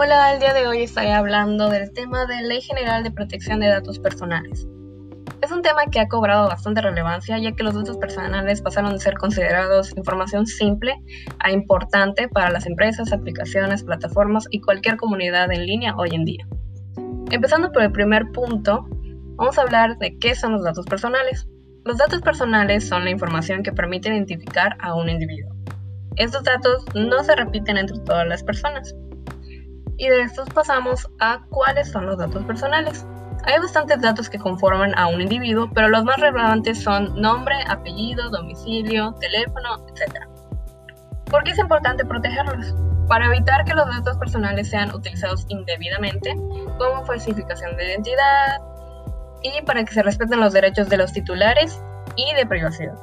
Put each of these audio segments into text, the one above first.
Hola, el día de hoy estaré hablando del tema de Ley General de Protección de Datos Personales. Es un tema que ha cobrado bastante relevancia ya que los datos personales pasaron de ser considerados información simple a importante para las empresas, aplicaciones, plataformas y cualquier comunidad en línea hoy en día. Empezando por el primer punto, vamos a hablar de qué son los datos personales. Los datos personales son la información que permite identificar a un individuo. Estos datos no se repiten entre todas las personas. Y de estos pasamos a cuáles son los datos personales. Hay bastantes datos que conforman a un individuo, pero los más relevantes son nombre, apellido, domicilio, teléfono, etc. ¿Por qué es importante protegerlos? Para evitar que los datos personales sean utilizados indebidamente, como falsificación de identidad, y para que se respeten los derechos de los titulares y de privacidad.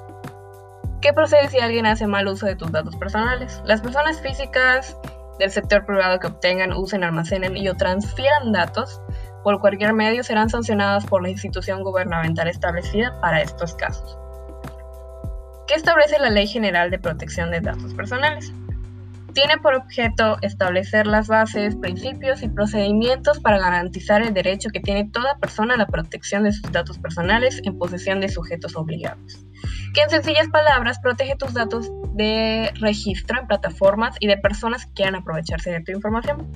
¿Qué procede si alguien hace mal uso de tus datos personales? Las personas físicas del sector privado que obtengan, usen, almacenen y o transfieran datos por cualquier medio serán sancionadas por la institución gubernamental establecida para estos casos. ¿Qué establece la Ley General de Protección de Datos Personales? Tiene por objeto establecer las bases, principios y procedimientos para garantizar el derecho que tiene toda persona a la protección de sus datos personales en posesión de sujetos obligados, que en sencillas palabras protege tus datos de registro en plataformas y de personas que quieran aprovecharse de tu información.